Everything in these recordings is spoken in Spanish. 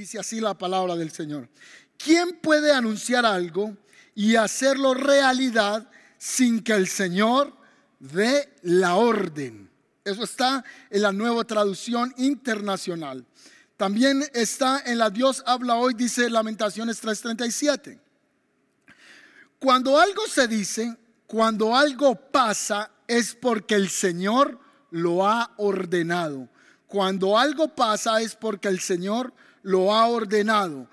dice así la palabra del Señor. ¿Quién puede anunciar algo y hacerlo realidad sin que el Señor dé la orden? Eso está en la nueva traducción internacional. También está en la Dios habla hoy, dice Lamentaciones 3:37. Cuando algo se dice, cuando algo pasa, es porque el Señor lo ha ordenado. Cuando algo pasa es porque el Señor lo ha ordenado.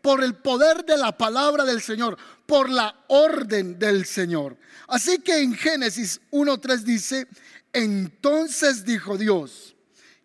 Por, el poder de la palabra del Señor, por la orden del Señor. Así que en Génesis 1.3 dice, entonces dijo Dios,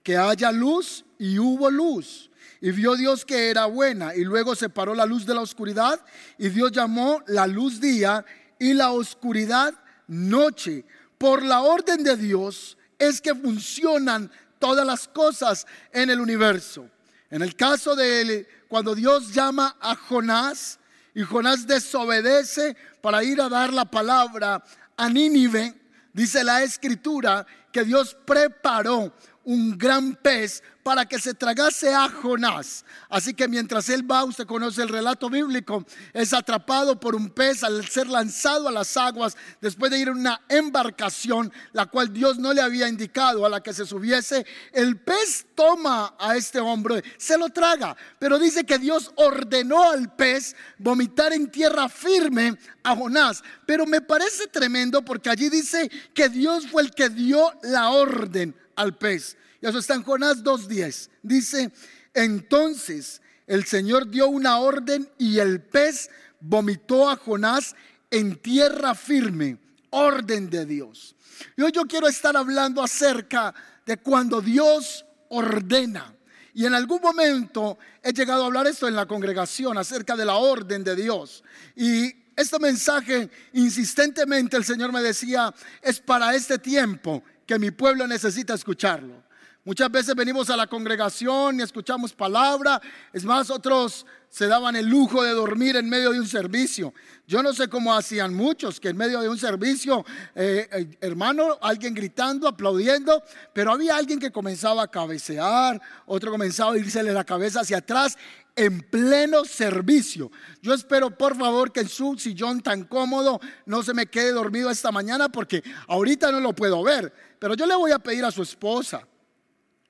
que haya luz y hubo luz. Y vio Dios que era buena y luego separó la luz de la oscuridad y Dios llamó la luz día y la oscuridad noche. Por la orden de Dios es que funcionan todas las cosas en el universo. En el caso de cuando Dios llama a Jonás y Jonás desobedece para ir a dar la palabra a Nínive, dice la escritura que Dios preparó un gran pez para que se tragase a Jonás. Así que mientras él va, usted conoce el relato bíblico, es atrapado por un pez al ser lanzado a las aguas después de ir en una embarcación, la cual Dios no le había indicado a la que se subiese. El pez toma a este hombre, se lo traga, pero dice que Dios ordenó al pez vomitar en tierra firme a Jonás. Pero me parece tremendo porque allí dice que Dios fue el que dio la orden al pez. Y eso está en Jonás 2.10. Dice, entonces el Señor dio una orden y el pez vomitó a Jonás en tierra firme. Orden de Dios. Y hoy yo quiero estar hablando acerca de cuando Dios ordena. Y en algún momento he llegado a hablar esto en la congregación acerca de la orden de Dios. Y este mensaje insistentemente el Señor me decía es para este tiempo que mi pueblo necesita escucharlo. Muchas veces venimos a la congregación y escuchamos palabra. Es más, otros se daban el lujo de dormir en medio de un servicio. Yo no sé cómo hacían muchos, que en medio de un servicio, eh, eh, hermano, alguien gritando, aplaudiendo, pero había alguien que comenzaba a cabecear, otro comenzaba a irse la cabeza hacia atrás en pleno servicio. Yo espero por favor que en su sillón tan cómodo no se me quede dormido esta mañana porque ahorita no lo puedo ver, pero yo le voy a pedir a su esposa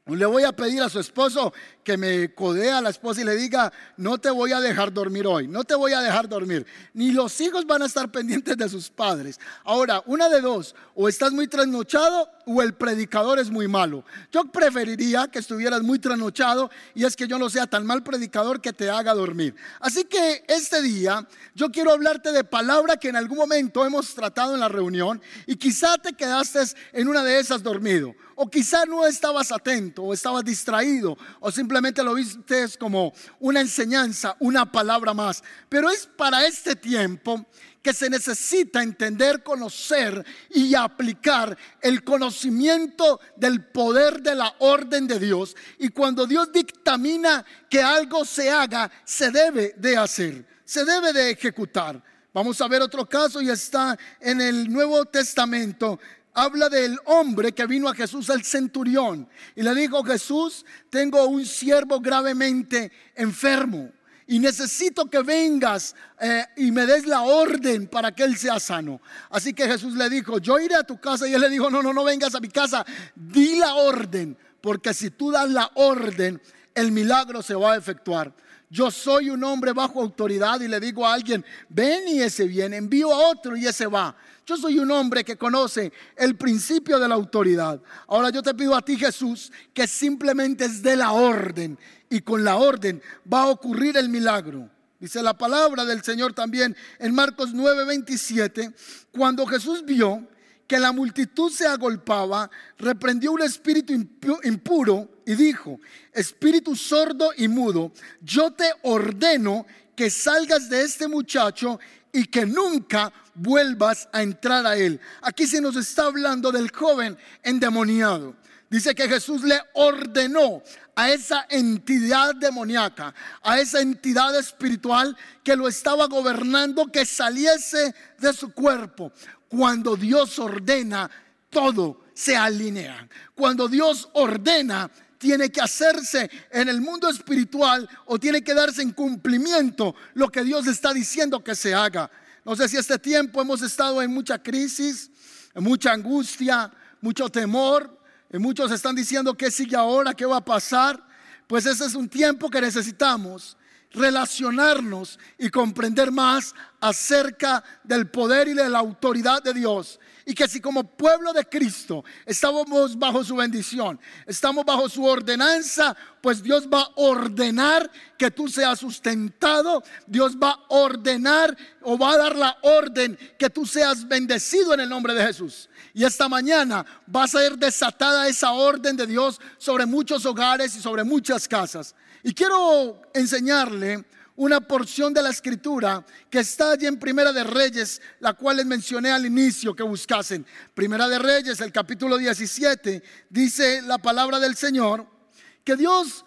le voy a pedir a su esposo que me codea a la esposa y le diga, no te voy a dejar dormir hoy, no te voy a dejar dormir. Ni los hijos van a estar pendientes de sus padres. Ahora, una de dos, o estás muy trasnochado o el predicador es muy malo. Yo preferiría que estuvieras muy trasnochado y es que yo no sea tan mal predicador que te haga dormir. Así que este día yo quiero hablarte de palabra que en algún momento hemos tratado en la reunión y quizá te quedaste en una de esas dormido. O quizá no estabas atento o estabas distraído o simplemente lo viste como una enseñanza, una palabra más. Pero es para este tiempo que se necesita entender, conocer y aplicar el conocimiento del poder de la orden de Dios. Y cuando Dios dictamina que algo se haga, se debe de hacer, se debe de ejecutar. Vamos a ver otro caso y está en el Nuevo Testamento habla del hombre que vino a Jesús, el centurión, y le dijo, Jesús, tengo un siervo gravemente enfermo y necesito que vengas eh, y me des la orden para que él sea sano. Así que Jesús le dijo, yo iré a tu casa y él le dijo, no, no, no vengas a mi casa, di la orden, porque si tú das la orden, el milagro se va a efectuar. Yo soy un hombre bajo autoridad y le digo a alguien, ven y ese viene, envío a otro y ese va. Yo soy un hombre que conoce el principio de la autoridad. Ahora yo te pido a ti, Jesús, que simplemente es de la orden y con la orden va a ocurrir el milagro. Dice la palabra del Señor también en Marcos 9:27, cuando Jesús vio que la multitud se agolpaba, reprendió un espíritu impuro y dijo, espíritu sordo y mudo, yo te ordeno que salgas de este muchacho y que nunca vuelvas a entrar a él. Aquí se nos está hablando del joven endemoniado. Dice que Jesús le ordenó a esa entidad demoníaca, a esa entidad espiritual que lo estaba gobernando, que saliese de su cuerpo. Cuando Dios ordena, todo se alinea. Cuando Dios ordena, tiene que hacerse en el mundo espiritual o tiene que darse en cumplimiento lo que Dios está diciendo que se haga. No sé si este tiempo hemos estado en mucha crisis, en mucha angustia, mucho temor. Y muchos están diciendo qué sigue ahora, qué va a pasar. Pues ese es un tiempo que necesitamos relacionarnos y comprender más acerca del poder y de la autoridad de Dios. Y que si como pueblo de Cristo estamos bajo su bendición, estamos bajo su ordenanza, pues Dios va a ordenar que tú seas sustentado, Dios va a ordenar o va a dar la orden que tú seas bendecido en el nombre de Jesús. Y esta mañana va a ser desatada esa orden de Dios sobre muchos hogares y sobre muchas casas. Y quiero enseñarle una porción de la escritura que está allí en Primera de Reyes, la cual les mencioné al inicio que buscasen. Primera de Reyes, el capítulo 17, dice la palabra del Señor que Dios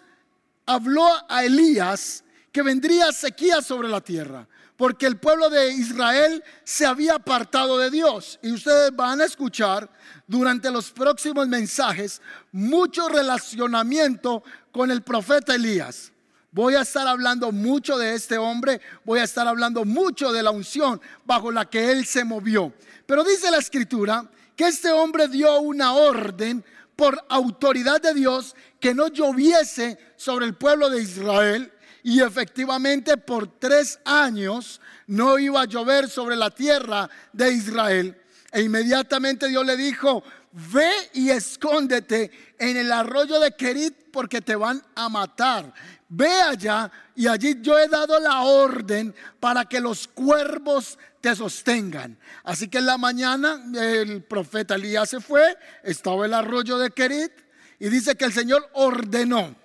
habló a Elías que vendría sequía sobre la tierra, porque el pueblo de Israel se había apartado de Dios. Y ustedes van a escuchar durante los próximos mensajes mucho relacionamiento con el profeta Elías. Voy a estar hablando mucho de este hombre, voy a estar hablando mucho de la unción bajo la que él se movió. Pero dice la escritura que este hombre dio una orden por autoridad de Dios que no lloviese sobre el pueblo de Israel. Y efectivamente por tres años no iba a llover sobre la tierra de Israel. E inmediatamente Dios le dijo, ve y escóndete en el arroyo de Kerit porque te van a matar. Ve allá y allí yo he dado la orden para que los cuervos te sostengan. Así que en la mañana el profeta Elías se fue, estaba el arroyo de Kerit y dice que el Señor ordenó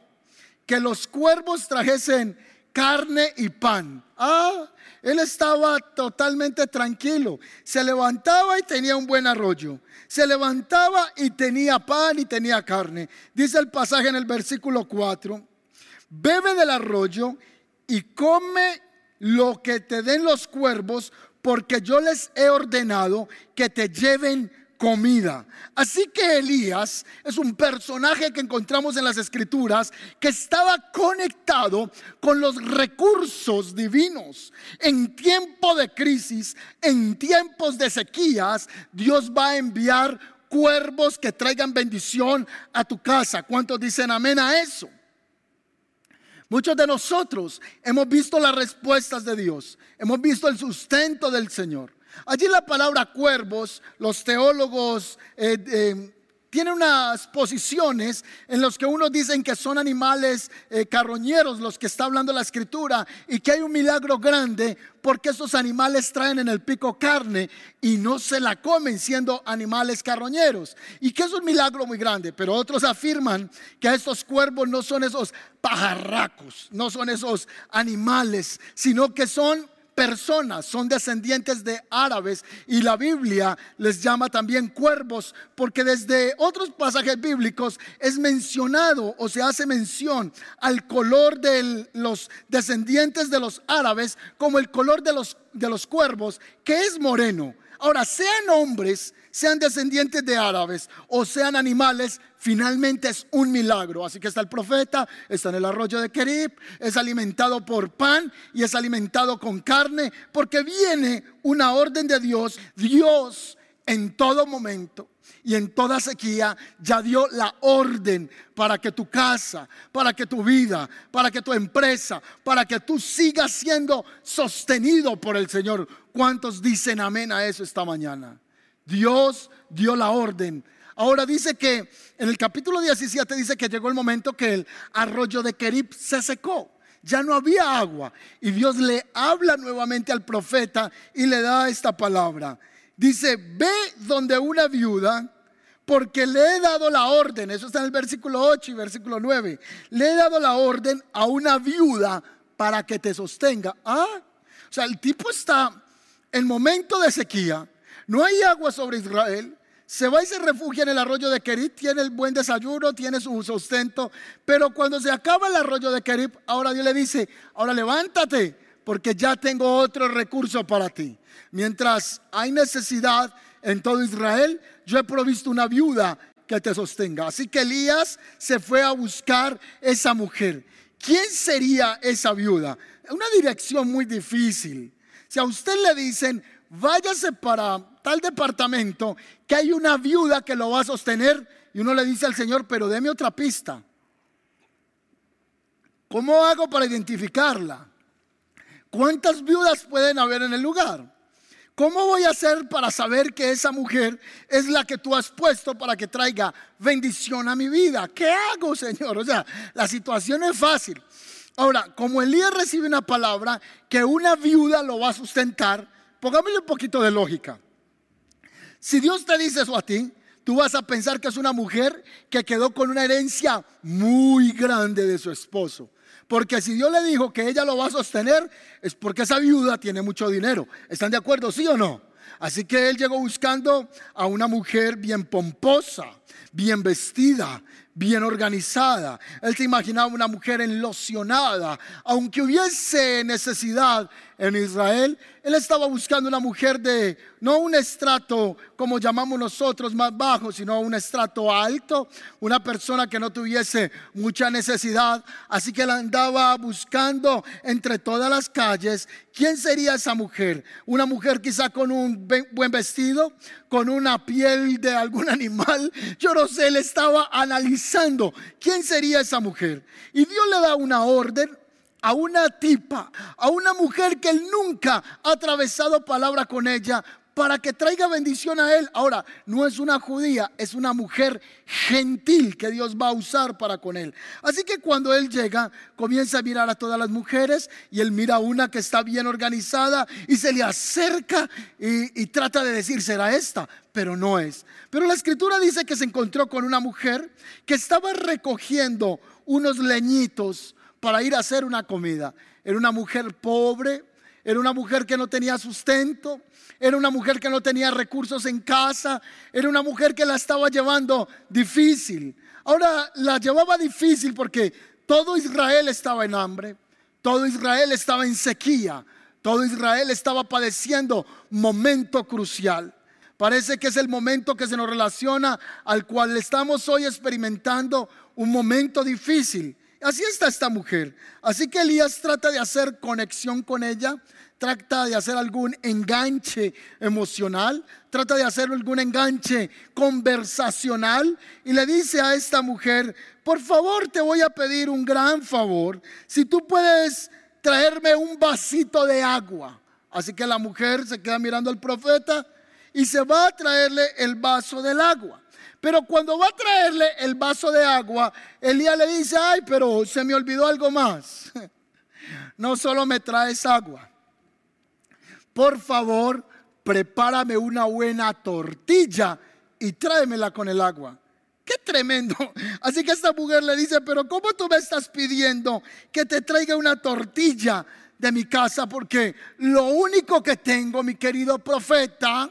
que los cuervos trajesen carne y pan. Ah, él estaba totalmente tranquilo. Se levantaba y tenía un buen arroyo. Se levantaba y tenía pan y tenía carne. Dice el pasaje en el versículo 4. Bebe del arroyo y come lo que te den los cuervos, porque yo les he ordenado que te lleven comida. Así que Elías es un personaje que encontramos en las escrituras que estaba conectado con los recursos divinos. En tiempo de crisis, en tiempos de sequías, Dios va a enviar cuervos que traigan bendición a tu casa. ¿Cuántos dicen amén a eso? Muchos de nosotros hemos visto las respuestas de Dios, hemos visto el sustento del Señor. Allí la palabra cuervos, los teólogos eh, eh, tienen unas posiciones en los que unos dicen que son animales eh, carroñeros los que está hablando la escritura y que hay un milagro grande porque esos animales traen en el pico carne y no se la comen siendo animales carroñeros. Y que es un milagro muy grande, pero otros afirman que estos cuervos no son esos pajarracos, no son esos animales, sino que son personas, son descendientes de árabes y la Biblia les llama también cuervos porque desde otros pasajes bíblicos es mencionado o se hace mención al color de los descendientes de los árabes como el color de los, de los cuervos que es moreno. Ahora, sean hombres, sean descendientes de árabes o sean animales, finalmente es un milagro. Así que está el profeta, está en el arroyo de Kerib, es alimentado por pan y es alimentado con carne, porque viene una orden de Dios. Dios en todo momento y en toda sequía ya dio la orden para que tu casa, para que tu vida, para que tu empresa, para que tú sigas siendo sostenido por el Señor. ¿Cuántos dicen amén a eso esta mañana? Dios dio la orden. Ahora dice que en el capítulo 17 dice que llegó el momento que el arroyo de Kerib se secó. Ya no había agua. Y Dios le habla nuevamente al profeta y le da esta palabra. Dice, ve donde una viuda, porque le he dado la orden, eso está en el versículo 8 y versículo 9, le he dado la orden a una viuda para que te sostenga. Ah, o sea, el tipo está en momento de sequía, no hay agua sobre Israel, se va y se refugia en el arroyo de Kerit, tiene el buen desayuno, tiene su sustento, pero cuando se acaba el arroyo de Kerit, ahora Dios le dice, ahora levántate, porque ya tengo otro recurso para ti. Mientras hay necesidad en todo Israel, yo he provisto una viuda que te sostenga. Así que Elías se fue a buscar esa mujer. ¿Quién sería esa viuda? Una dirección muy difícil. Si a usted le dicen, váyase para tal departamento, que hay una viuda que lo va a sostener, y uno le dice al Señor, pero deme otra pista. ¿Cómo hago para identificarla? ¿Cuántas viudas pueden haber en el lugar? ¿Cómo voy a hacer para saber que esa mujer es la que tú has puesto para que traiga bendición a mi vida? ¿Qué hago, Señor? O sea, la situación es fácil. Ahora, como Elías recibe una palabra que una viuda lo va a sustentar, pongámosle un poquito de lógica. Si Dios te dice eso a ti, tú vas a pensar que es una mujer que quedó con una herencia muy grande de su esposo. Porque si Dios le dijo que ella lo va a sostener, es porque esa viuda tiene mucho dinero. ¿Están de acuerdo, sí o no? Así que él llegó buscando a una mujer bien pomposa, bien vestida, bien organizada. Él se imaginaba una mujer enlocionada. Aunque hubiese necesidad en Israel, él estaba buscando una mujer de no un estrato como llamamos nosotros más bajo, sino un estrato alto, una persona que no tuviese mucha necesidad. Así que él andaba buscando entre todas las calles quién sería esa mujer. Una mujer quizá con un buen vestido, con una piel de algún animal. Yo no sé, él estaba analizando quién sería esa mujer. Y Dios le da una orden a una tipa, a una mujer que él nunca ha atravesado palabra con ella para que traiga bendición a él. Ahora, no es una judía, es una mujer gentil que Dios va a usar para con él. Así que cuando él llega, comienza a mirar a todas las mujeres y él mira a una que está bien organizada y se le acerca y, y trata de decir, será esta, pero no es. Pero la escritura dice que se encontró con una mujer que estaba recogiendo unos leñitos para ir a hacer una comida. Era una mujer pobre, era una mujer que no tenía sustento, era una mujer que no tenía recursos en casa, era una mujer que la estaba llevando difícil. Ahora la llevaba difícil porque todo Israel estaba en hambre, todo Israel estaba en sequía, todo Israel estaba padeciendo momento crucial. Parece que es el momento que se nos relaciona al cual estamos hoy experimentando un momento difícil. Así está esta mujer. Así que Elías trata de hacer conexión con ella, trata de hacer algún enganche emocional, trata de hacer algún enganche conversacional y le dice a esta mujer, por favor te voy a pedir un gran favor, si tú puedes traerme un vasito de agua. Así que la mujer se queda mirando al profeta y se va a traerle el vaso del agua. Pero cuando va a traerle el vaso de agua, Elías le dice, ay, pero se me olvidó algo más. No solo me traes agua. Por favor, prepárame una buena tortilla y tráemela con el agua. Qué tremendo. Así que esta mujer le dice, pero ¿cómo tú me estás pidiendo que te traiga una tortilla de mi casa? Porque lo único que tengo, mi querido profeta,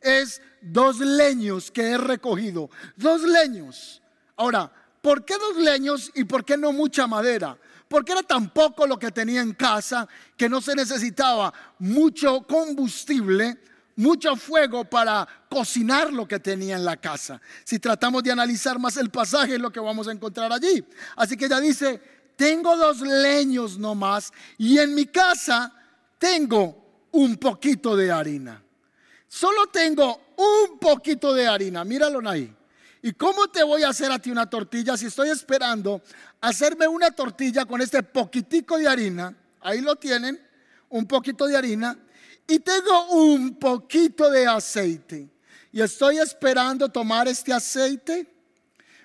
es dos leños que he recogido. Dos leños. Ahora, ¿por qué dos leños y por qué no mucha madera? Porque era tan poco lo que tenía en casa que no se necesitaba mucho combustible, mucho fuego para cocinar lo que tenía en la casa. Si tratamos de analizar más el pasaje, es lo que vamos a encontrar allí. Así que ella dice, tengo dos leños nomás y en mi casa tengo un poquito de harina. Solo tengo un poquito de harina, míralo ahí. ¿Y cómo te voy a hacer a ti una tortilla si estoy esperando hacerme una tortilla con este poquitico de harina? Ahí lo tienen, un poquito de harina. Y tengo un poquito de aceite. Y estoy esperando tomar este aceite,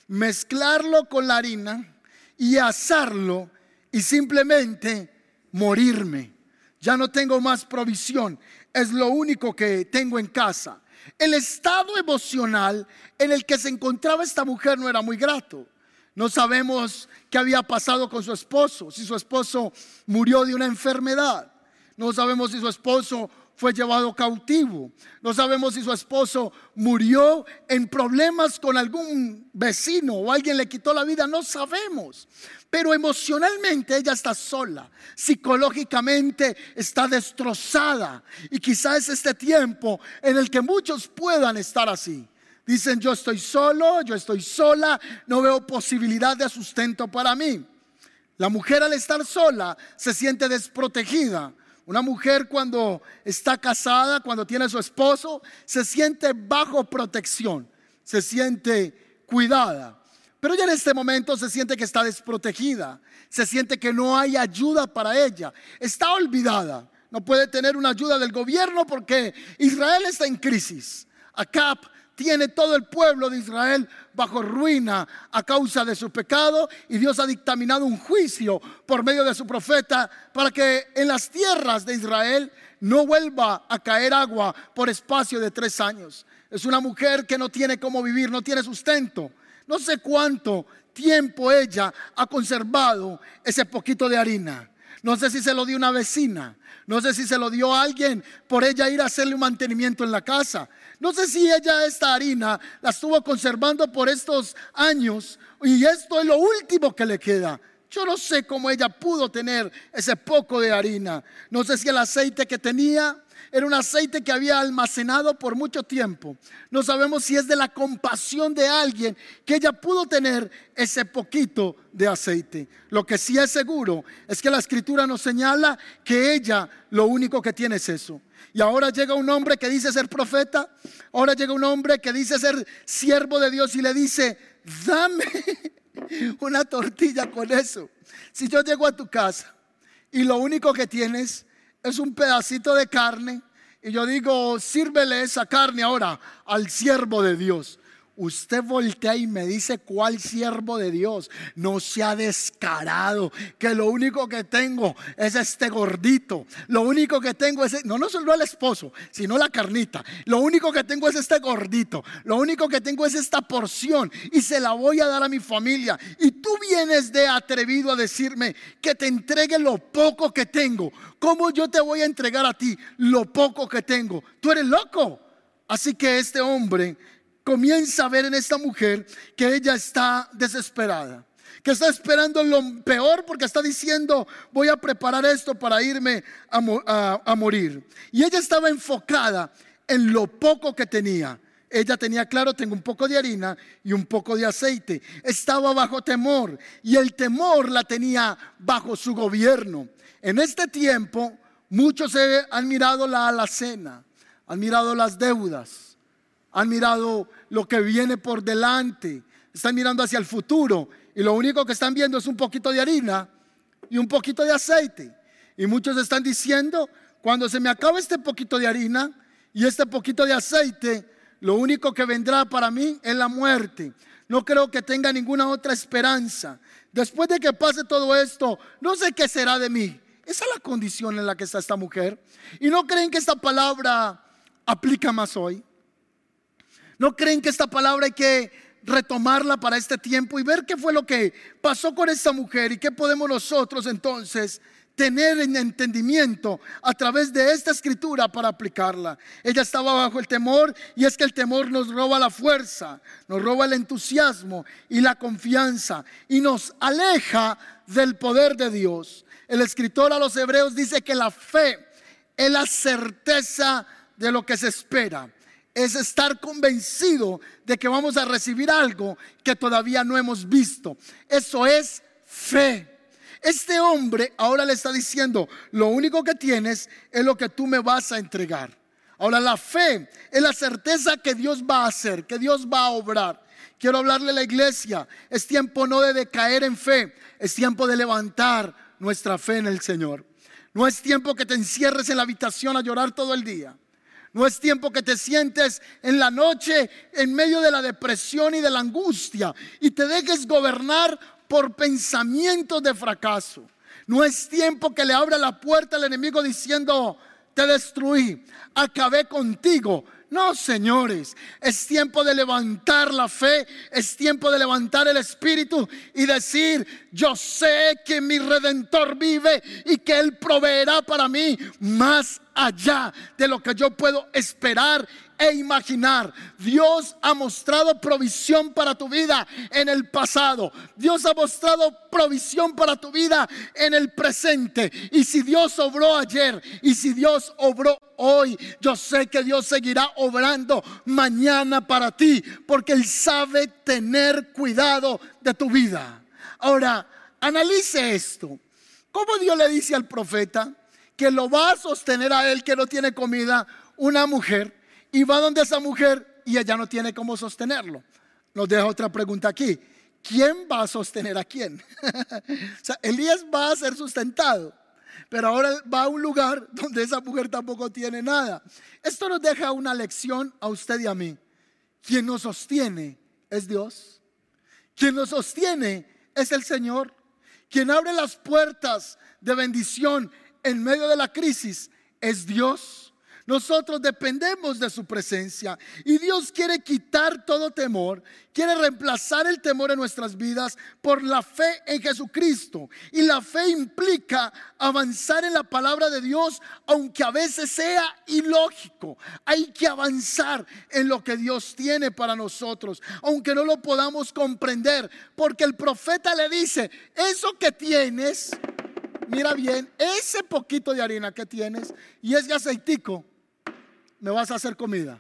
mezclarlo con la harina y asarlo y simplemente morirme. Ya no tengo más provisión es lo único que tengo en casa. El estado emocional en el que se encontraba esta mujer no era muy grato. No sabemos qué había pasado con su esposo, si su esposo murió de una enfermedad. No sabemos si su esposo fue llevado cautivo. No sabemos si su esposo murió en problemas con algún vecino o alguien le quitó la vida. No sabemos. Pero emocionalmente ella está sola. Psicológicamente está destrozada. Y quizás es este tiempo en el que muchos puedan estar así. Dicen, yo estoy solo, yo estoy sola, no veo posibilidad de sustento para mí. La mujer al estar sola se siente desprotegida. Una mujer cuando está casada, cuando tiene su esposo, se siente bajo protección, se siente cuidada. Pero ella en este momento se siente que está desprotegida, se siente que no hay ayuda para ella, está olvidada. No puede tener una ayuda del gobierno porque Israel está en crisis. Acap tiene todo el pueblo de Israel bajo ruina a causa de su pecado y Dios ha dictaminado un juicio por medio de su profeta para que en las tierras de Israel no vuelva a caer agua por espacio de tres años. Es una mujer que no tiene cómo vivir, no tiene sustento. No sé cuánto tiempo ella ha conservado ese poquito de harina. No sé si se lo dio una vecina. No sé si se lo dio a alguien por ella ir a hacerle un mantenimiento en la casa. No sé si ella esta harina la estuvo conservando por estos años y esto es lo último que le queda. Yo no sé cómo ella pudo tener ese poco de harina. No sé si el aceite que tenía era un aceite que había almacenado por mucho tiempo. No sabemos si es de la compasión de alguien que ella pudo tener ese poquito de aceite. Lo que sí es seguro es que la escritura nos señala que ella lo único que tiene es eso. Y ahora llega un hombre que dice ser profeta, ahora llega un hombre que dice ser siervo de Dios y le dice, dame una tortilla con eso. Si yo llego a tu casa y lo único que tienes es un pedacito de carne y yo digo, sírvele esa carne ahora al siervo de Dios. Usted voltea y me dice cuál siervo de Dios no se ha descarado, que lo único que tengo es este gordito, lo único que tengo es, no, no solo el esposo, sino la carnita, lo único que tengo es este gordito, lo único que tengo es esta porción y se la voy a dar a mi familia. Y tú vienes de atrevido a decirme que te entregue lo poco que tengo. ¿Cómo yo te voy a entregar a ti lo poco que tengo? Tú eres loco. Así que este hombre comienza a ver en esta mujer que ella está desesperada, que está esperando lo peor porque está diciendo, voy a preparar esto para irme a, morir. Y ella estaba enfocada en lo poco que tenía. Ella tenía claro, tengo un poco de harina y un poco de aceite. Estaba bajo temor y el temor la tenía bajo su gobierno. En este tiempo, muchos han mirado la alacena, han mirado las deudas, han mirado lo que viene por delante, están mirando hacia el futuro y lo único que están viendo es un poquito de harina y un poquito de aceite. Y muchos están diciendo, cuando se me acabe este poquito de harina y este poquito de aceite, lo único que vendrá para mí es la muerte. No creo que tenga ninguna otra esperanza. Después de que pase todo esto, no sé qué será de mí. Esa es la condición en la que está esta mujer. Y no creen que esta palabra aplica más hoy. ¿No creen que esta palabra hay que retomarla para este tiempo y ver qué fue lo que pasó con esta mujer y qué podemos nosotros entonces tener en entendimiento a través de esta escritura para aplicarla. Ella estaba bajo el temor y es que el temor nos roba la fuerza, nos roba el entusiasmo y la confianza y nos aleja del poder de Dios. El escritor a los hebreos dice que la fe es la certeza de lo que se espera es estar convencido de que vamos a recibir algo que todavía no hemos visto. Eso es fe. Este hombre ahora le está diciendo, lo único que tienes es lo que tú me vas a entregar. Ahora la fe es la certeza que Dios va a hacer, que Dios va a obrar. Quiero hablarle a la iglesia, es tiempo no de decaer en fe, es tiempo de levantar nuestra fe en el Señor. No es tiempo que te encierres en la habitación a llorar todo el día. No es tiempo que te sientes en la noche en medio de la depresión y de la angustia y te dejes gobernar por pensamientos de fracaso. No es tiempo que le abra la puerta al enemigo diciendo, te destruí, acabé contigo. No, señores, es tiempo de levantar la fe, es tiempo de levantar el espíritu y decir, yo sé que mi redentor vive y que Él proveerá para mí más allá de lo que yo puedo esperar e imaginar. Dios ha mostrado provisión para tu vida en el pasado. Dios ha mostrado provisión para tu vida en el presente. Y si Dios obró ayer y si Dios obró hoy, yo sé que Dios seguirá obrando mañana para ti, porque Él sabe tener cuidado de tu vida. Ahora, analice esto. ¿Cómo Dios le dice al profeta que lo va a sostener a él que no tiene comida una mujer y va donde esa mujer y ella no tiene cómo sostenerlo? Nos deja otra pregunta aquí. ¿Quién va a sostener a quién? o sea, Elías va a ser sustentado, pero ahora va a un lugar donde esa mujer tampoco tiene nada. Esto nos deja una lección a usted y a mí. Quien nos sostiene es Dios. Quien nos sostiene es el Señor. Quien abre las puertas de bendición en medio de la crisis es Dios. Nosotros dependemos de su presencia y Dios quiere quitar todo temor, quiere reemplazar el temor en nuestras vidas por la fe en Jesucristo. Y la fe implica avanzar en la palabra de Dios, aunque a veces sea ilógico. Hay que avanzar en lo que Dios tiene para nosotros, aunque no lo podamos comprender, porque el profeta le dice, eso que tienes, mira bien, ese poquito de harina que tienes y ese aceitico, me vas a hacer comida.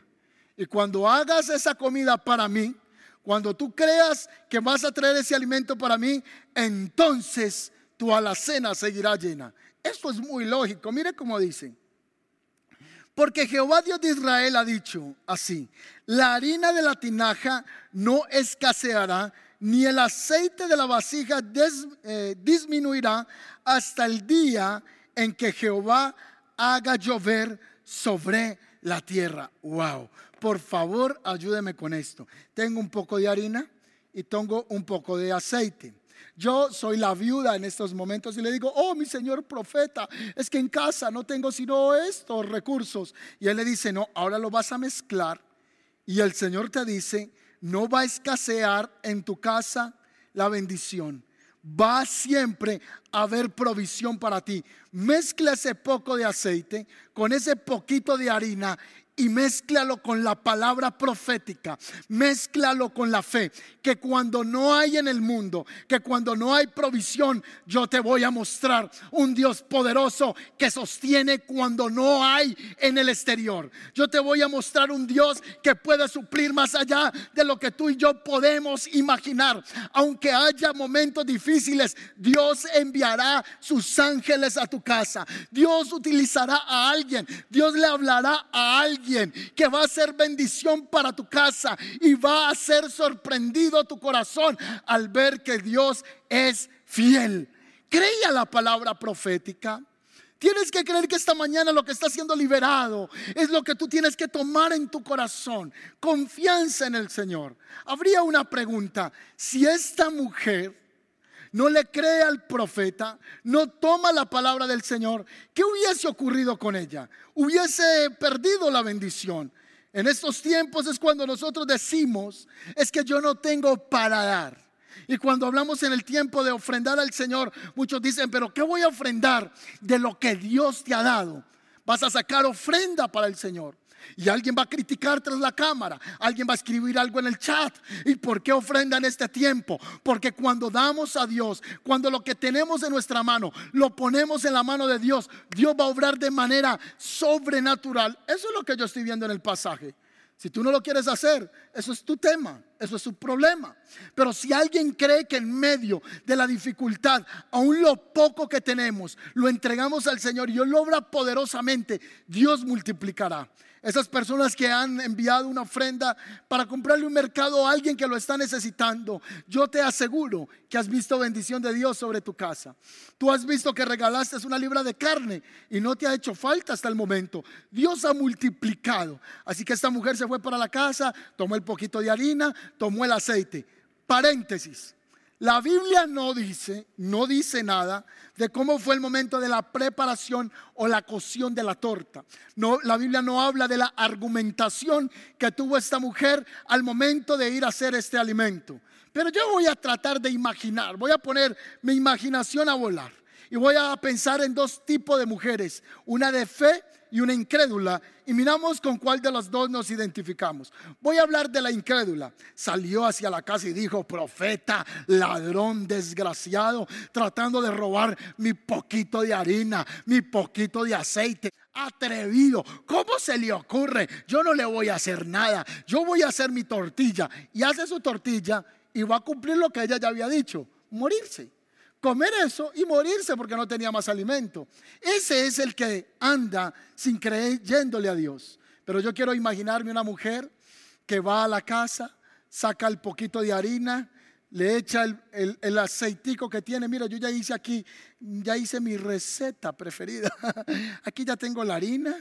Y cuando hagas esa comida para mí, cuando tú creas que vas a traer ese alimento para mí, entonces tu alacena seguirá llena. Esto es muy lógico. Mire cómo dice. Porque Jehová Dios de Israel ha dicho así, la harina de la tinaja no escaseará, ni el aceite de la vasija eh, disminuirá hasta el día en que Jehová haga llover sobre la tierra. Wow. Por favor, ayúdeme con esto. Tengo un poco de harina y tengo un poco de aceite. Yo soy la viuda en estos momentos y le digo, oh mi señor profeta, es que en casa no tengo sino estos recursos. Y él le dice, no, ahora lo vas a mezclar. Y el Señor te dice, no va a escasear en tu casa la bendición va siempre a haber provisión para ti. Mezcla ese poco de aceite con ese poquito de harina y mézclalo con la palabra profética, mézclalo con la fe, que cuando no hay en el mundo, que cuando no hay provisión, yo te voy a mostrar un Dios poderoso que sostiene cuando no hay en el exterior. Yo te voy a mostrar un Dios que puede suplir más allá de lo que tú y yo podemos imaginar. Aunque haya momentos difíciles, Dios enviará sus ángeles a tu casa. Dios utilizará a alguien, Dios le hablará a alguien que va a ser bendición para tu casa y va a ser sorprendido tu corazón al ver que Dios es fiel. Creía la palabra profética. Tienes que creer que esta mañana lo que está siendo liberado es lo que tú tienes que tomar en tu corazón. Confianza en el Señor. Habría una pregunta. Si esta mujer no le cree al profeta, no toma la palabra del Señor, ¿qué hubiese ocurrido con ella? Hubiese perdido la bendición. En estos tiempos es cuando nosotros decimos, es que yo no tengo para dar. Y cuando hablamos en el tiempo de ofrendar al Señor, muchos dicen, pero ¿qué voy a ofrendar de lo que Dios te ha dado? Vas a sacar ofrenda para el Señor. Y alguien va a criticar tras la cámara. Alguien va a escribir algo en el chat. ¿Y por qué ofrenda en este tiempo? Porque cuando damos a Dios, cuando lo que tenemos en nuestra mano lo ponemos en la mano de Dios, Dios va a obrar de manera sobrenatural. Eso es lo que yo estoy viendo en el pasaje. Si tú no lo quieres hacer, eso es tu tema, eso es su problema. Pero si alguien cree que en medio de la dificultad, aún lo poco que tenemos, lo entregamos al Señor y Él lo obra poderosamente, Dios multiplicará. Esas personas que han enviado una ofrenda para comprarle un mercado a alguien que lo está necesitando, yo te aseguro que has visto bendición de Dios sobre tu casa. Tú has visto que regalaste una libra de carne y no te ha hecho falta hasta el momento. Dios ha multiplicado. Así que esta mujer se fue para la casa, tomó el poquito de harina, tomó el aceite. Paréntesis. La Biblia no dice, no dice nada de cómo fue el momento de la preparación o la cocción de la torta. No, la Biblia no habla de la argumentación que tuvo esta mujer al momento de ir a hacer este alimento. Pero yo voy a tratar de imaginar, voy a poner mi imaginación a volar. Y voy a pensar en dos tipos de mujeres, una de fe y una incrédula. Y miramos con cuál de los dos nos identificamos. Voy a hablar de la incrédula. Salió hacia la casa y dijo, profeta, ladrón desgraciado, tratando de robar mi poquito de harina, mi poquito de aceite. Atrevido, ¿cómo se le ocurre? Yo no le voy a hacer nada, yo voy a hacer mi tortilla. Y hace su tortilla y va a cumplir lo que ella ya había dicho, morirse comer eso y morirse porque no tenía más alimento. Ese es el que anda sin creer yéndole a Dios. Pero yo quiero imaginarme una mujer que va a la casa, saca el poquito de harina, le echa el, el, aceitico que tiene. Mira, yo ya hice aquí, ya hice mi receta preferida. Aquí ya tengo la harina,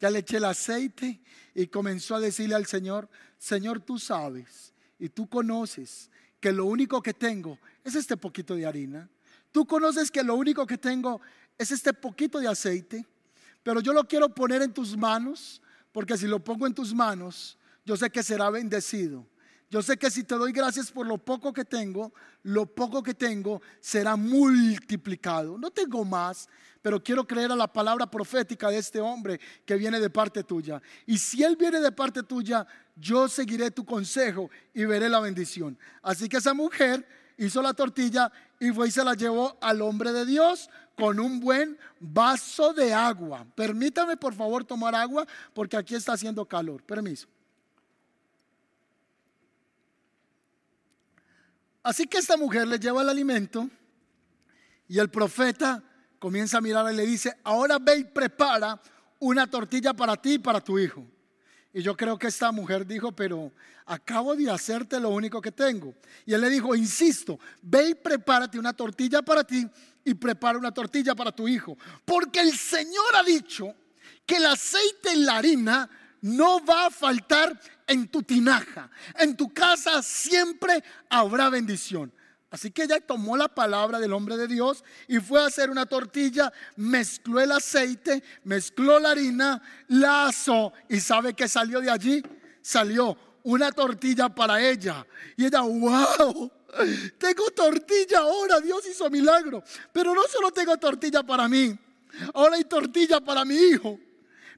ya le eché el aceite y comenzó a decirle al Señor, Señor, tú sabes y tú conoces que lo único que tengo es este poquito de harina. Tú conoces que lo único que tengo es este poquito de aceite, pero yo lo quiero poner en tus manos, porque si lo pongo en tus manos, yo sé que será bendecido. Yo sé que si te doy gracias por lo poco que tengo, lo poco que tengo será multiplicado. No tengo más, pero quiero creer a la palabra profética de este hombre que viene de parte tuya. Y si él viene de parte tuya, yo seguiré tu consejo y veré la bendición. Así que esa mujer hizo la tortilla y fue y se la llevó al hombre de Dios con un buen vaso de agua. Permítame por favor tomar agua porque aquí está haciendo calor. Permiso. Así que esta mujer le lleva el alimento y el profeta comienza a mirar y le dice, ahora ve y prepara una tortilla para ti y para tu hijo. Y yo creo que esta mujer dijo, pero acabo de hacerte lo único que tengo. Y él le dijo, insisto, ve y prepárate una tortilla para ti y prepara una tortilla para tu hijo. Porque el Señor ha dicho que el aceite en la harina no va a faltar en tu tinaja. En tu casa siempre habrá bendición. Así que ella tomó la palabra del hombre de Dios y fue a hacer una tortilla, mezcló el aceite, mezcló la harina, la asó y ¿sabe qué salió de allí? Salió una tortilla para ella. Y ella, wow, tengo tortilla ahora, Dios hizo milagro. Pero no solo tengo tortilla para mí, ahora hay tortilla para mi hijo.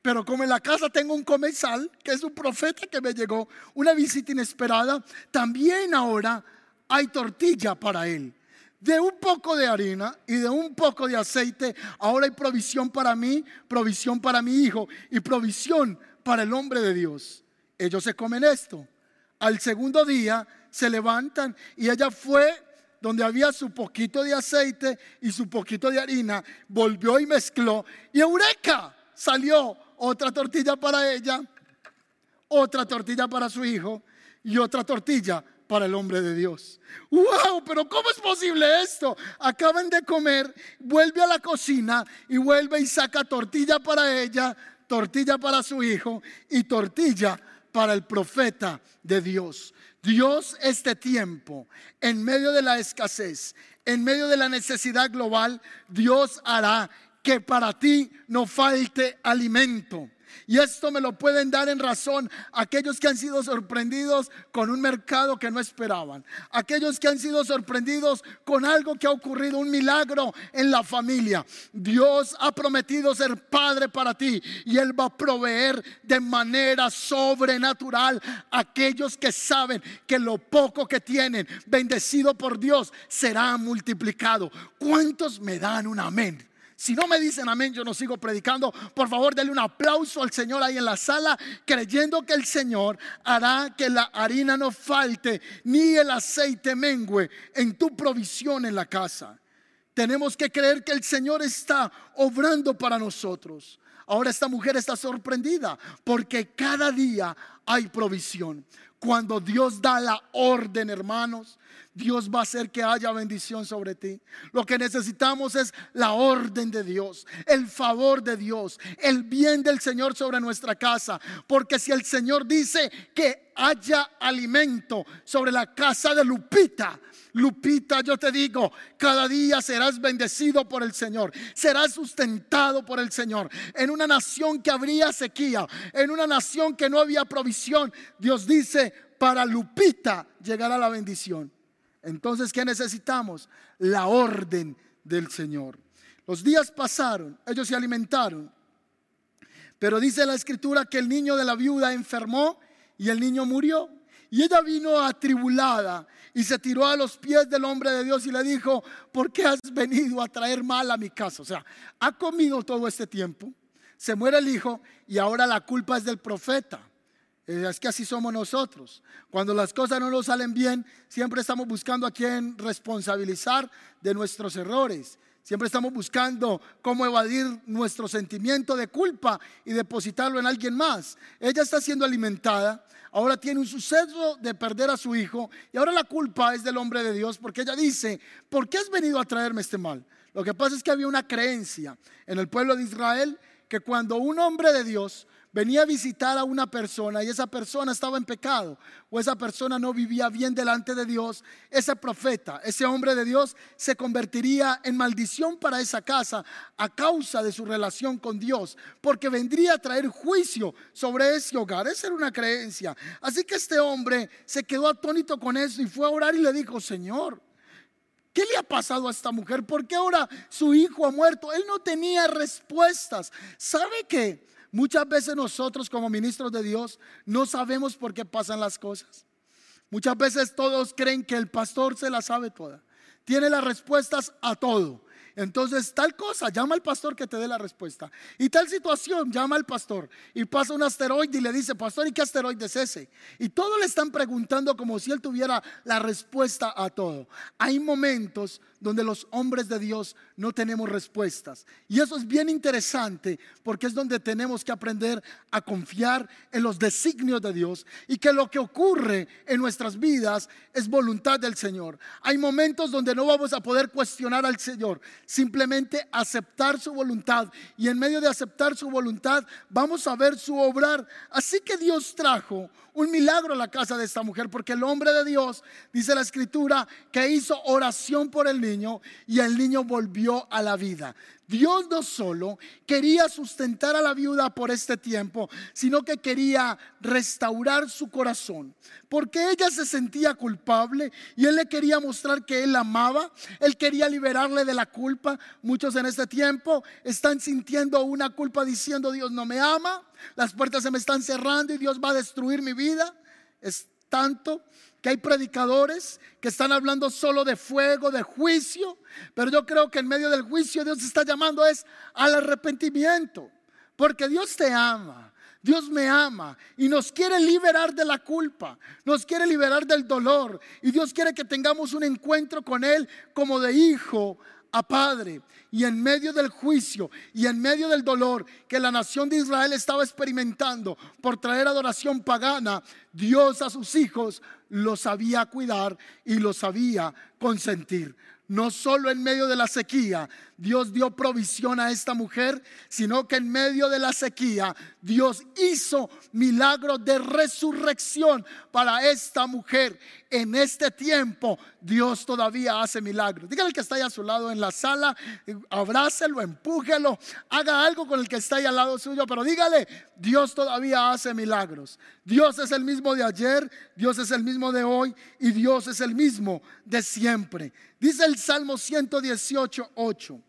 Pero como en la casa tengo un comensal, que es un profeta que me llegó, una visita inesperada, también ahora hay tortilla para él. De un poco de harina y de un poco de aceite, ahora hay provisión para mí, provisión para mi hijo y provisión para el hombre de Dios. Ellos se comen esto. Al segundo día se levantan y ella fue donde había su poquito de aceite y su poquito de harina, volvió y mezcló y eureka, salió otra tortilla para ella, otra tortilla para su hijo y otra tortilla para el hombre de Dios. ¡Wow! Pero ¿cómo es posible esto? Acaban de comer, vuelve a la cocina y vuelve y saca tortilla para ella, tortilla para su hijo y tortilla para el profeta de Dios. Dios este tiempo, en medio de la escasez, en medio de la necesidad global, Dios hará que para ti no falte alimento. Y esto me lo pueden dar en razón aquellos que han sido sorprendidos con un mercado que no esperaban. Aquellos que han sido sorprendidos con algo que ha ocurrido, un milagro en la familia. Dios ha prometido ser padre para ti y Él va a proveer de manera sobrenatural aquellos que saben que lo poco que tienen, bendecido por Dios, será multiplicado. ¿Cuántos me dan un amén? Si no me dicen amén, yo no sigo predicando. Por favor, denle un aplauso al Señor ahí en la sala, creyendo que el Señor hará que la harina no falte, ni el aceite mengue en tu provisión en la casa. Tenemos que creer que el Señor está obrando para nosotros. Ahora esta mujer está sorprendida porque cada día hay provisión. Cuando Dios da la orden, hermanos, Dios va a hacer que haya bendición sobre ti. Lo que necesitamos es la orden de Dios, el favor de Dios, el bien del Señor sobre nuestra casa. Porque si el Señor dice que haya alimento sobre la casa de Lupita, Lupita, yo te digo, cada día serás bendecido por el Señor, serás sustentado por el Señor. En una nación que habría sequía, en una nación que no había provisión, Dios dice, para Lupita llegará la bendición. Entonces, ¿qué necesitamos? La orden del Señor. Los días pasaron, ellos se alimentaron. Pero dice la escritura que el niño de la viuda enfermó y el niño murió. Y ella vino atribulada y se tiró a los pies del hombre de Dios y le dijo, ¿por qué has venido a traer mal a mi casa? O sea, ha comido todo este tiempo, se muere el hijo y ahora la culpa es del profeta. Es que así somos nosotros. Cuando las cosas no nos salen bien, siempre estamos buscando a quien responsabilizar de nuestros errores. Siempre estamos buscando cómo evadir nuestro sentimiento de culpa y depositarlo en alguien más. Ella está siendo alimentada, ahora tiene un suceso de perder a su hijo y ahora la culpa es del hombre de Dios porque ella dice, ¿por qué has venido a traerme este mal? Lo que pasa es que había una creencia en el pueblo de Israel que cuando un hombre de Dios venía a visitar a una persona y esa persona estaba en pecado o esa persona no vivía bien delante de Dios, ese profeta, ese hombre de Dios se convertiría en maldición para esa casa a causa de su relación con Dios, porque vendría a traer juicio sobre ese hogar. Esa era una creencia. Así que este hombre se quedó atónito con eso y fue a orar y le dijo, Señor, ¿Qué le ha pasado a esta mujer? ¿Por qué ahora su hijo ha muerto? Él no tenía respuestas. ¿Sabe qué? Muchas veces nosotros como ministros de Dios no sabemos por qué pasan las cosas. Muchas veces todos creen que el pastor se la sabe toda. Tiene las respuestas a todo. Entonces, tal cosa, llama al pastor que te dé la respuesta. Y tal situación, llama al pastor. Y pasa un asteroide y le dice, pastor, ¿y qué asteroide es ese? Y todos le están preguntando como si él tuviera la respuesta a todo. Hay momentos donde los hombres de Dios no tenemos respuestas. Y eso es bien interesante porque es donde tenemos que aprender a confiar en los designios de Dios y que lo que ocurre en nuestras vidas es voluntad del Señor. Hay momentos donde no vamos a poder cuestionar al Señor, simplemente aceptar su voluntad y en medio de aceptar su voluntad vamos a ver su obrar. Así que Dios trajo un milagro a la casa de esta mujer porque el hombre de Dios, dice la escritura, que hizo oración por el niño y el niño volvió a la vida. Dios no solo quería sustentar a la viuda por este tiempo, sino que quería restaurar su corazón, porque ella se sentía culpable y él le quería mostrar que él amaba, él quería liberarle de la culpa. Muchos en este tiempo están sintiendo una culpa diciendo, Dios no me ama, las puertas se me están cerrando y Dios va a destruir mi vida. Es tanto que hay predicadores que están hablando solo de fuego, de juicio, pero yo creo que en medio del juicio Dios está llamando es al arrepentimiento, porque Dios te ama. Dios me ama y nos quiere liberar de la culpa, nos quiere liberar del dolor y Dios quiere que tengamos un encuentro con Él como de hijo a padre. Y en medio del juicio y en medio del dolor que la nación de Israel estaba experimentando por traer adoración pagana, Dios a sus hijos los sabía cuidar y los sabía consentir no solo en medio de la sequía Dios dio provisión a esta mujer, sino que en medio de la sequía Dios hizo milagros de resurrección para esta mujer. En este tiempo Dios todavía hace milagros. Dígale que está ahí a su lado en la sala, abrácelo, empújelo, haga algo con el que está ahí al lado suyo, pero dígale, Dios todavía hace milagros. Dios es el mismo de ayer, Dios es el mismo de hoy y Dios es el mismo de siempre. Dice el Salmo 118, 8.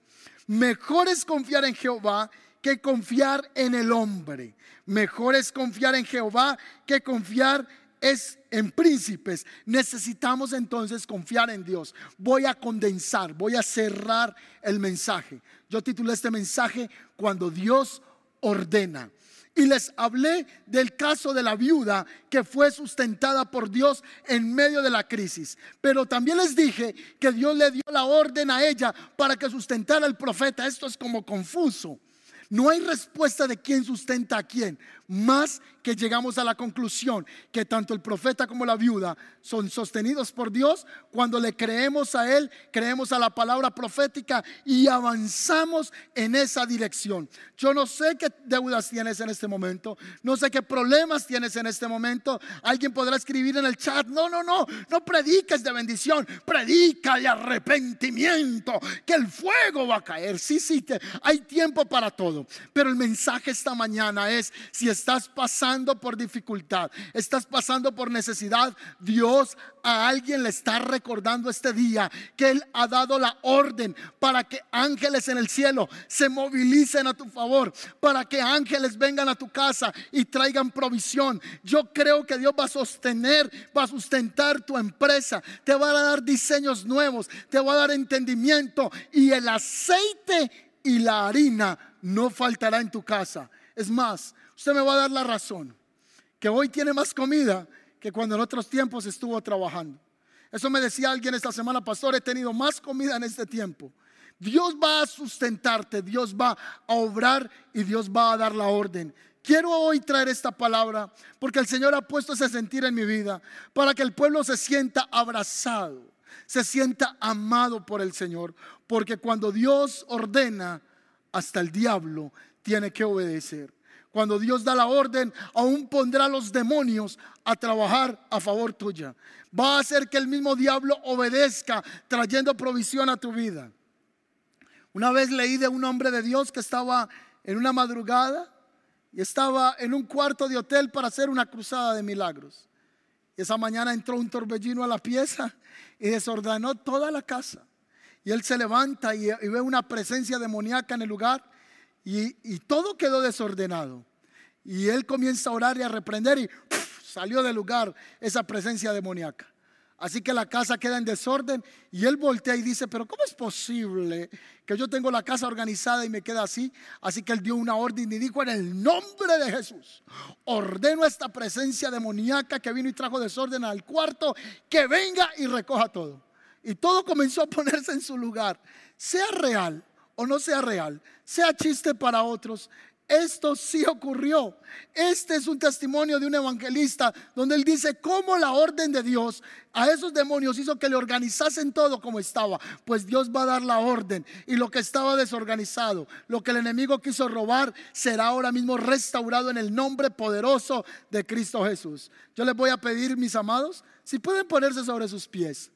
Mejor es confiar en Jehová que confiar en el hombre. Mejor es confiar en Jehová que confiar es en príncipes. Necesitamos entonces confiar en Dios. Voy a condensar, voy a cerrar el mensaje. Yo titulé este mensaje cuando Dios ordena. Y les hablé del caso de la viuda que fue sustentada por Dios en medio de la crisis. Pero también les dije que Dios le dio la orden a ella para que sustentara al profeta. Esto es como confuso. No hay respuesta de quién sustenta a quién, más que llegamos a la conclusión que tanto el profeta como la viuda son sostenidos por Dios. Cuando le creemos a Él, creemos a la palabra profética y avanzamos en esa dirección. Yo no sé qué deudas tienes en este momento, no sé qué problemas tienes en este momento. Alguien podrá escribir en el chat, no, no, no, no prediques de bendición, predica de arrepentimiento, que el fuego va a caer. Sí, sí, hay tiempo para todo. Pero el mensaje esta mañana es, si estás pasando por dificultad, estás pasando por necesidad, Dios a alguien le está recordando este día que Él ha dado la orden para que ángeles en el cielo se movilicen a tu favor, para que ángeles vengan a tu casa y traigan provisión. Yo creo que Dios va a sostener, va a sustentar tu empresa, te va a dar diseños nuevos, te va a dar entendimiento y el aceite y la harina no faltará en tu casa. Es más, usted me va a dar la razón, que hoy tiene más comida que cuando en otros tiempos estuvo trabajando. Eso me decía alguien esta semana, pastor, he tenido más comida en este tiempo. Dios va a sustentarte, Dios va a obrar y Dios va a dar la orden. Quiero hoy traer esta palabra porque el Señor ha puesto ese sentir en mi vida para que el pueblo se sienta abrazado, se sienta amado por el Señor. Porque cuando Dios ordena, hasta el diablo tiene que obedecer. Cuando Dios da la orden, aún pondrá a los demonios a trabajar a favor tuya. Va a hacer que el mismo diablo obedezca trayendo provisión a tu vida. Una vez leí de un hombre de Dios que estaba en una madrugada y estaba en un cuarto de hotel para hacer una cruzada de milagros. Esa mañana entró un torbellino a la pieza y desordenó toda la casa. Y él se levanta y, ve una presencia demoníaca en el lugar y, todo quedó desordenado. Y él comienza a orar y a reprender y salió del lugar esa presencia demoníaca. Así que la casa queda en desorden y él voltea y dice, pero ¿cómo es posible que yo tengo la casa organizada y me queda así? Así que él dio una orden y dijo en el nombre de Jesús, ordeno esta presencia demoníaca que vino y trajo desorden al cuarto, que venga y recoja todo. Y todo comenzó a ponerse en su lugar, sea real o no sea real, sea chiste para otros, esto sí ocurrió. Este es un testimonio de un evangelista donde él dice cómo la orden de Dios a esos demonios hizo que le organizasen todo como estaba. Pues Dios va a dar la orden y lo que estaba desorganizado, lo que el enemigo quiso robar, será ahora mismo restaurado en el nombre poderoso de Cristo Jesús. Yo les voy a pedir, mis amados, si pueden ponerse sobre sus pies.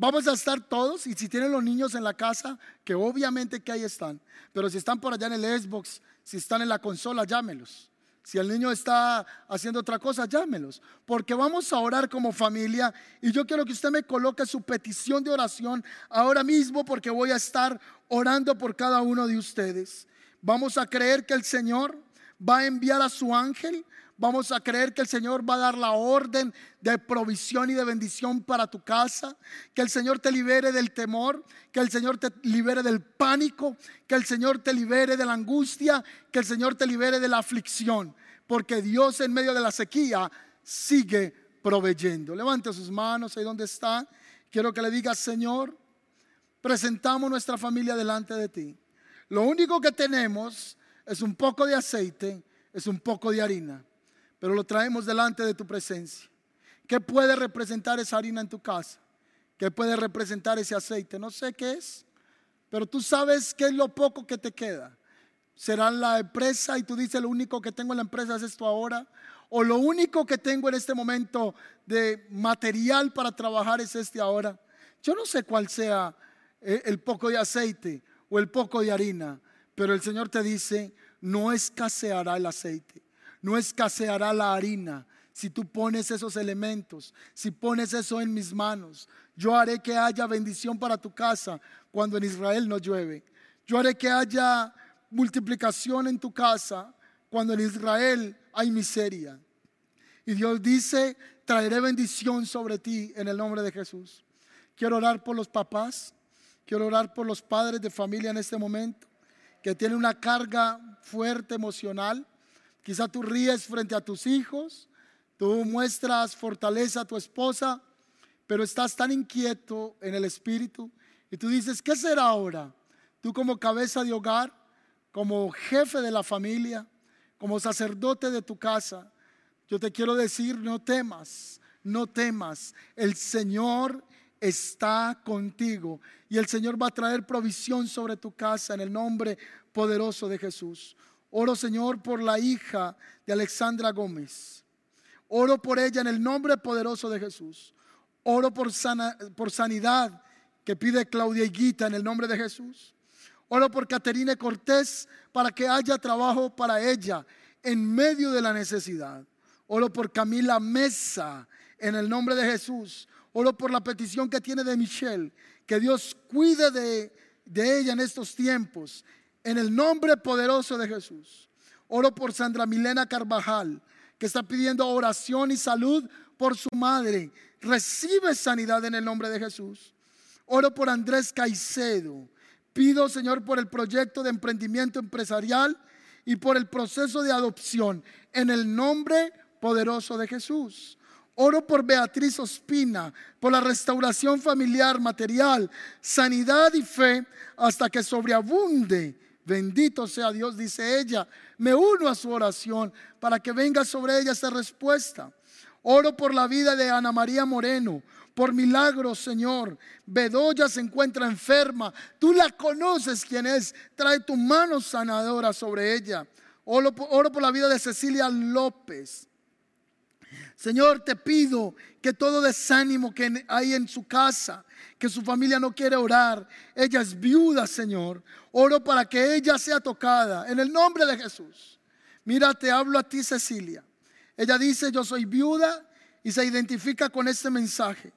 Vamos a estar todos y si tienen los niños en la casa, que obviamente que ahí están, pero si están por allá en el Xbox, si están en la consola, llámelos. Si el niño está haciendo otra cosa, llámelos. Porque vamos a orar como familia y yo quiero que usted me coloque su petición de oración ahora mismo porque voy a estar orando por cada uno de ustedes. Vamos a creer que el Señor va a enviar a su ángel Vamos a creer que el Señor va a dar la orden de provisión y de bendición para tu casa. Que el Señor te libere del temor. Que el Señor te libere del pánico. Que el Señor te libere de la angustia. Que el Señor te libere de la aflicción. Porque Dios en medio de la sequía sigue proveyendo. Levante sus manos ahí donde está. Quiero que le digas, Señor, presentamos nuestra familia delante de ti. Lo único que tenemos es un poco de aceite, es un poco de harina pero lo traemos delante de tu presencia. ¿Qué puede representar esa harina en tu casa? ¿Qué puede representar ese aceite? No sé qué es, pero tú sabes qué es lo poco que te queda. ¿Será la empresa y tú dices lo único que tengo en la empresa es esto ahora? ¿O lo único que tengo en este momento de material para trabajar es este ahora? Yo no sé cuál sea eh, el poco de aceite o el poco de harina, pero el Señor te dice, no escaseará el aceite no escaseará la harina si tú pones esos elementos, si pones eso en mis manos. Yo haré que haya bendición para tu casa cuando en Israel no llueve. Yo haré que haya multiplicación en tu casa cuando en Israel hay miseria. Y Dios dice, traeré bendición sobre ti en el nombre de Jesús. Quiero orar por los papás, quiero orar por los padres de familia en este momento, que tienen una carga fuerte emocional Quizá tú ríes frente a tus hijos, tú muestras fortaleza a tu esposa, pero estás tan inquieto en el espíritu y tú dices, ¿qué será ahora? Tú como cabeza de hogar, como jefe de la familia, como sacerdote de tu casa, yo te quiero decir, no temas, no temas. El Señor está contigo y el Señor va a traer provisión sobre tu casa en el nombre poderoso de Jesús. Oro, Señor, por la hija de Alexandra Gómez. Oro por ella en el nombre poderoso de Jesús. Oro por, por sanidad que pide Claudia Higuita en el nombre de Jesús. Oro por Caterine Cortés para que haya trabajo para ella en medio de la necesidad. Oro por Camila Mesa en el nombre de Jesús. Oro por la petición que tiene de Michelle. Que Dios cuide de, de ella en estos tiempos. En el nombre poderoso de Jesús. Oro por Sandra Milena Carvajal, que está pidiendo oración y salud por su madre. Recibe sanidad en el nombre de Jesús. Oro por Andrés Caicedo. Pido, Señor, por el proyecto de emprendimiento empresarial y por el proceso de adopción en el nombre poderoso de Jesús. Oro por Beatriz Ospina, por la restauración familiar, material, sanidad y fe, hasta que sobreabunde. Bendito sea Dios, dice ella. Me uno a su oración para que venga sobre ella esta respuesta. Oro por la vida de Ana María Moreno, por milagros, Señor. Bedoya se encuentra enferma. Tú la conoces quién es. Trae tu mano sanadora sobre ella. Oro, oro por la vida de Cecilia López. Señor, te pido que todo desánimo que hay en su casa, que su familia no quiere orar, ella es viuda, Señor. Oro para que ella sea tocada en el nombre de Jesús. Mira, te hablo a ti, Cecilia. Ella dice, yo soy viuda y se identifica con este mensaje.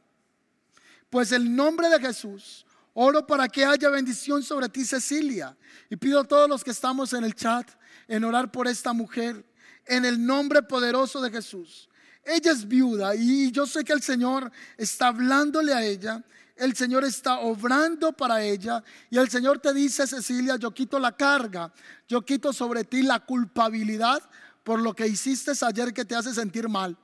Pues el nombre de Jesús, oro para que haya bendición sobre ti, Cecilia. Y pido a todos los que estamos en el chat en orar por esta mujer, en el nombre poderoso de Jesús. Ella es viuda y yo sé que el Señor está hablándole a ella. El Señor está obrando para ella y el Señor te dice, Cecilia, yo quito la carga, yo quito sobre ti la culpabilidad por lo que hiciste ayer que te hace sentir mal.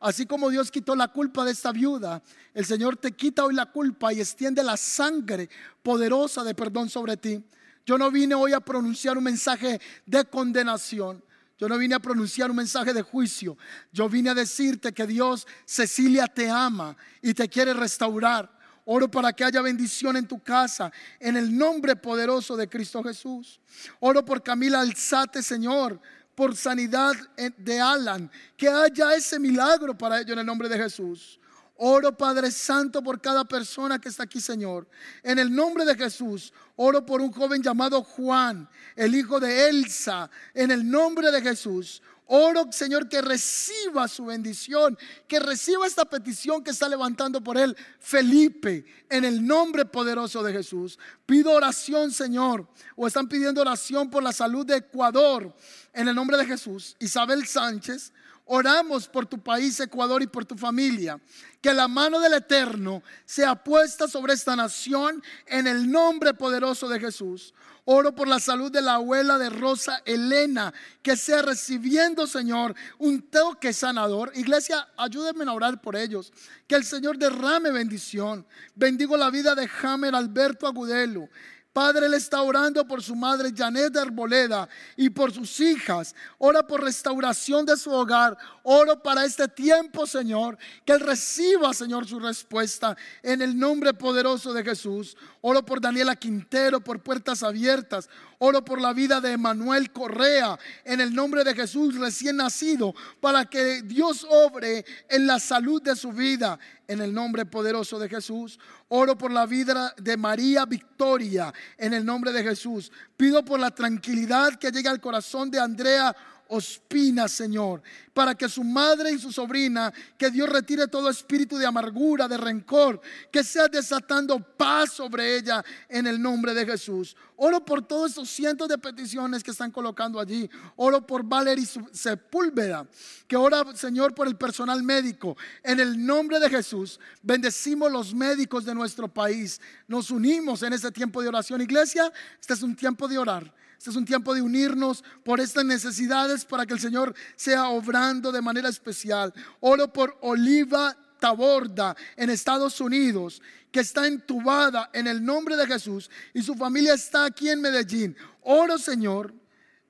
Así como Dios quitó la culpa de esta viuda, el Señor te quita hoy la culpa y extiende la sangre poderosa de perdón sobre ti. Yo no vine hoy a pronunciar un mensaje de condenación. Yo no vine a pronunciar un mensaje de juicio. Yo vine a decirte que Dios, Cecilia, te ama y te quiere restaurar. Oro para que haya bendición en tu casa, en el nombre poderoso de Cristo Jesús. Oro por Camila Alzate, Señor, por sanidad de Alan. Que haya ese milagro para ello en el nombre de Jesús. Oro, Padre Santo, por cada persona que está aquí, Señor. En el nombre de Jesús, oro por un joven llamado Juan, el hijo de Elsa. En el nombre de Jesús, oro, Señor, que reciba su bendición, que reciba esta petición que está levantando por él Felipe, en el nombre poderoso de Jesús. Pido oración, Señor, o están pidiendo oración por la salud de Ecuador, en el nombre de Jesús. Isabel Sánchez. Oramos por tu país, Ecuador, y por tu familia. Que la mano del Eterno sea puesta sobre esta nación en el nombre poderoso de Jesús. Oro por la salud de la abuela de Rosa Elena, que sea recibiendo, Señor, un toque sanador. Iglesia, ayúdenme a orar por ellos. Que el Señor derrame bendición. Bendigo la vida de Jamer Alberto Agudelo. Padre, Él está orando por su madre Janet de Arboleda y por sus hijas. Ora por restauración de su hogar. Oro para este tiempo, Señor, que Él reciba, Señor, su respuesta en el nombre poderoso de Jesús. Oro por Daniela Quintero, por puertas abiertas. Oro por la vida de Emanuel Correa en el nombre de Jesús recién nacido para que Dios obre en la salud de su vida en el nombre poderoso de Jesús. Oro por la vida de María Victoria en el nombre de Jesús. Pido por la tranquilidad que llegue al corazón de Andrea Ospina, Señor, para que su madre y su sobrina, que Dios retire todo espíritu de amargura, de rencor, que sea desatando paz sobre ella en el nombre de Jesús. Oro por todos esos cientos de peticiones que están colocando allí. Oro por Valerie Sepúlveda, que ora, Señor, por el personal médico. En el nombre de Jesús, bendecimos los médicos de nuestro país. Nos unimos en ese tiempo de oración. Iglesia, este es un tiempo de orar. Este es un tiempo de unirnos por estas necesidades para que el Señor sea obrando de manera especial. Oro por Oliva Taborda en Estados Unidos, que está entubada en el nombre de Jesús y su familia está aquí en Medellín. Oro, Señor,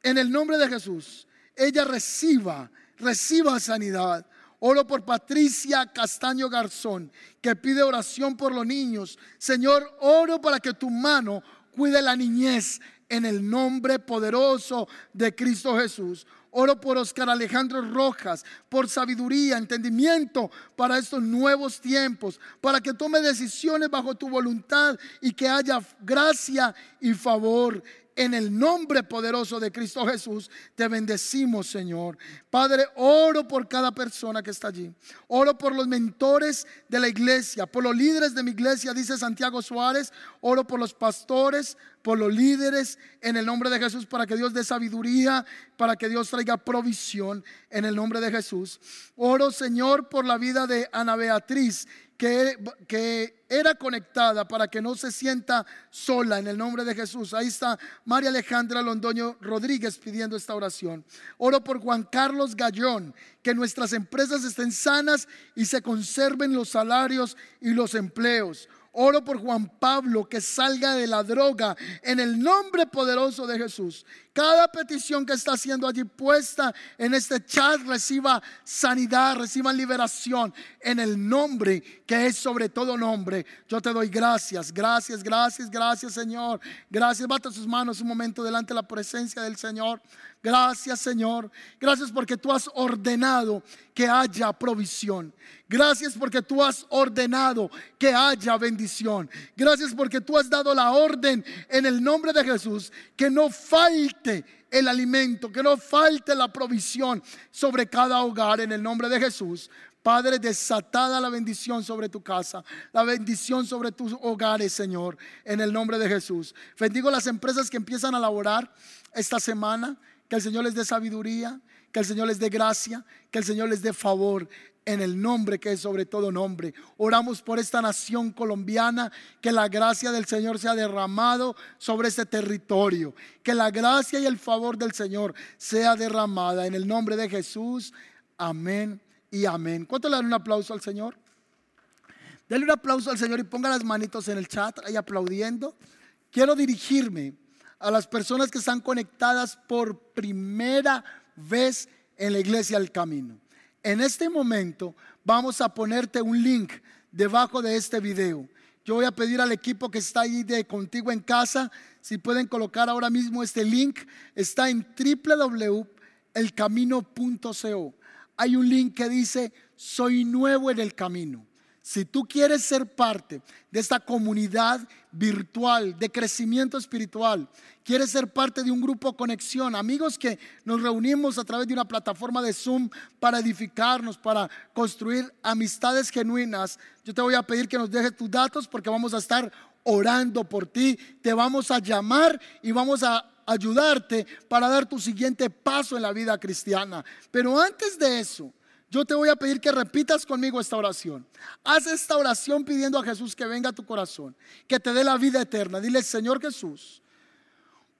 en el nombre de Jesús. Ella reciba, reciba sanidad. Oro por Patricia Castaño Garzón, que pide oración por los niños. Señor, oro para que tu mano cuide la niñez en el nombre poderoso de Cristo Jesús. Oro por Oscar Alejandro Rojas, por sabiduría, entendimiento para estos nuevos tiempos, para que tome decisiones bajo tu voluntad y que haya gracia y favor en el nombre poderoso de Cristo Jesús, te bendecimos, Señor. Padre, oro por cada persona que está allí. Oro por los mentores de la iglesia, por los líderes de mi iglesia, dice Santiago Suárez. Oro por los pastores, por los líderes, en el nombre de Jesús, para que Dios dé sabiduría, para que Dios traiga provisión, en el nombre de Jesús. Oro, Señor, por la vida de Ana Beatriz que, era conectada para que no se sienta sola en el nombre de Jesús. Ahí está María Alejandra Londoño Rodríguez pidiendo esta oración. Oro por Juan Carlos Gallón, que nuestras empresas estén sanas y se conserven los salarios y los empleos. Oro por Juan Pablo que salga de la droga en el nombre poderoso de Jesús. Cada petición que está haciendo allí puesta en este chat reciba sanidad, reciba liberación en el nombre que es sobre todo nombre. Yo te doy gracias, gracias, gracias, gracias Señor. Gracias, bata sus manos un momento delante de la presencia del Señor. Gracias Señor. Gracias porque tú has ordenado que haya provisión. Gracias porque tú has ordenado que haya bendición. Gracias porque tú has dado la orden en el nombre de Jesús que no falte el alimento, que no falte la provisión sobre cada hogar en el nombre de Jesús. Padre, desatada la bendición sobre tu casa, la bendición sobre tus hogares, Señor, en el nombre de Jesús. Bendigo las empresas que empiezan a laborar esta semana, que el Señor les dé sabiduría, que el Señor les dé gracia, que el Señor les dé favor en el nombre que es sobre todo nombre. Oramos por esta nación colombiana, que la gracia del Señor sea derramado sobre este territorio, que la gracia y el favor del Señor sea derramada en el nombre de Jesús. Amén y amén. ¿Cuánto le dan un aplauso al Señor? Denle un aplauso al Señor y ponga las manitos en el chat ahí aplaudiendo. Quiero dirigirme a las personas que están conectadas por primera vez en la iglesia del camino. En este momento vamos a ponerte un link debajo de este video. Yo voy a pedir al equipo que está ahí de contigo en casa, si pueden colocar ahora mismo este link, está en www.elcamino.co. Hay un link que dice, soy nuevo en el camino. Si tú quieres ser parte de esta comunidad virtual de crecimiento espiritual, quieres ser parte de un grupo conexión, amigos que nos reunimos a través de una plataforma de Zoom para edificarnos, para construir amistades genuinas, yo te voy a pedir que nos dejes tus datos porque vamos a estar orando por ti, te vamos a llamar y vamos a ayudarte para dar tu siguiente paso en la vida cristiana. Pero antes de eso, yo te voy a pedir que repitas conmigo esta oración. Haz esta oración pidiendo a Jesús que venga a tu corazón, que te dé la vida eterna. Dile, Señor Jesús,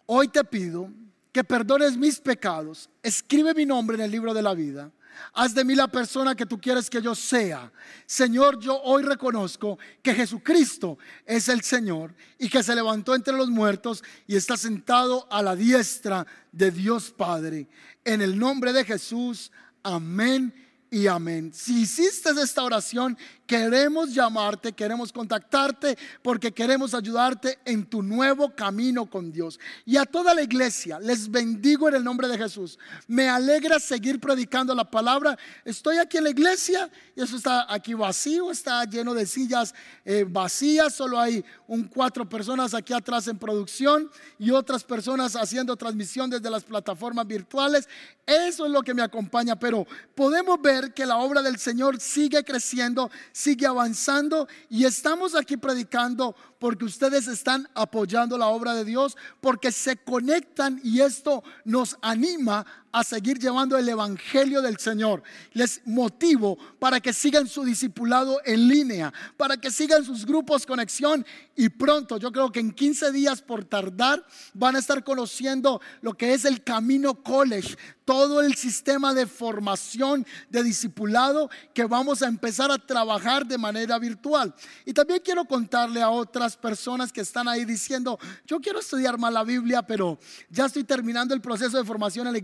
hoy te pido que perdones mis pecados. Escribe mi nombre en el libro de la vida. Haz de mí la persona que tú quieres que yo sea. Señor, yo hoy reconozco que Jesucristo es el Señor y que se levantó entre los muertos y está sentado a la diestra de Dios Padre. En el nombre de Jesús, amén y amén. Si hiciste esta oración, queremos llamarte, queremos contactarte porque queremos ayudarte en tu nuevo camino con Dios. Y a toda la iglesia, les bendigo en el nombre de Jesús. Me alegra seguir predicando la palabra. Estoy aquí en la iglesia y eso está aquí vacío, está lleno de sillas eh, vacías, solo hay un cuatro personas aquí atrás en producción y otras personas haciendo transmisión desde las plataformas virtuales. Eso es lo que me acompaña, pero podemos ver que la obra del Señor sigue creciendo, sigue avanzando y estamos aquí predicando porque ustedes están apoyando la obra de Dios, porque se conectan y esto nos anima a seguir llevando el Evangelio del Señor. Les motivo para que sigan su discipulado en línea, para que sigan sus grupos conexión y pronto, yo creo que en 15 días por tardar, van a estar conociendo lo que es el Camino College, todo el sistema de formación, de discipulado que vamos a empezar a trabajar de manera virtual. Y también quiero contarle a otras personas que están ahí diciendo, yo quiero estudiar más la Biblia, pero ya estoy terminando el proceso de formación en la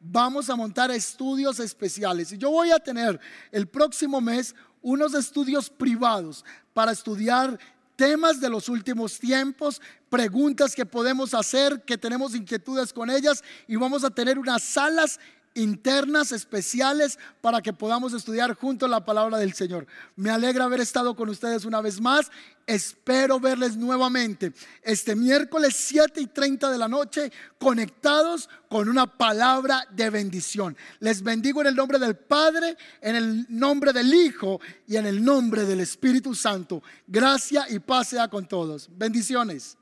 vamos a montar estudios especiales. Y yo voy a tener el próximo mes unos estudios privados para estudiar temas de los últimos tiempos, preguntas que podemos hacer, que tenemos inquietudes con ellas y vamos a tener unas salas internas especiales para que podamos estudiar juntos la palabra del Señor. Me alegra haber estado con ustedes una vez más. Espero verles nuevamente este miércoles 7 y 30 de la noche conectados con una palabra de bendición. Les bendigo en el nombre del Padre, en el nombre del Hijo y en el nombre del Espíritu Santo. Gracia y paz sea con todos. Bendiciones.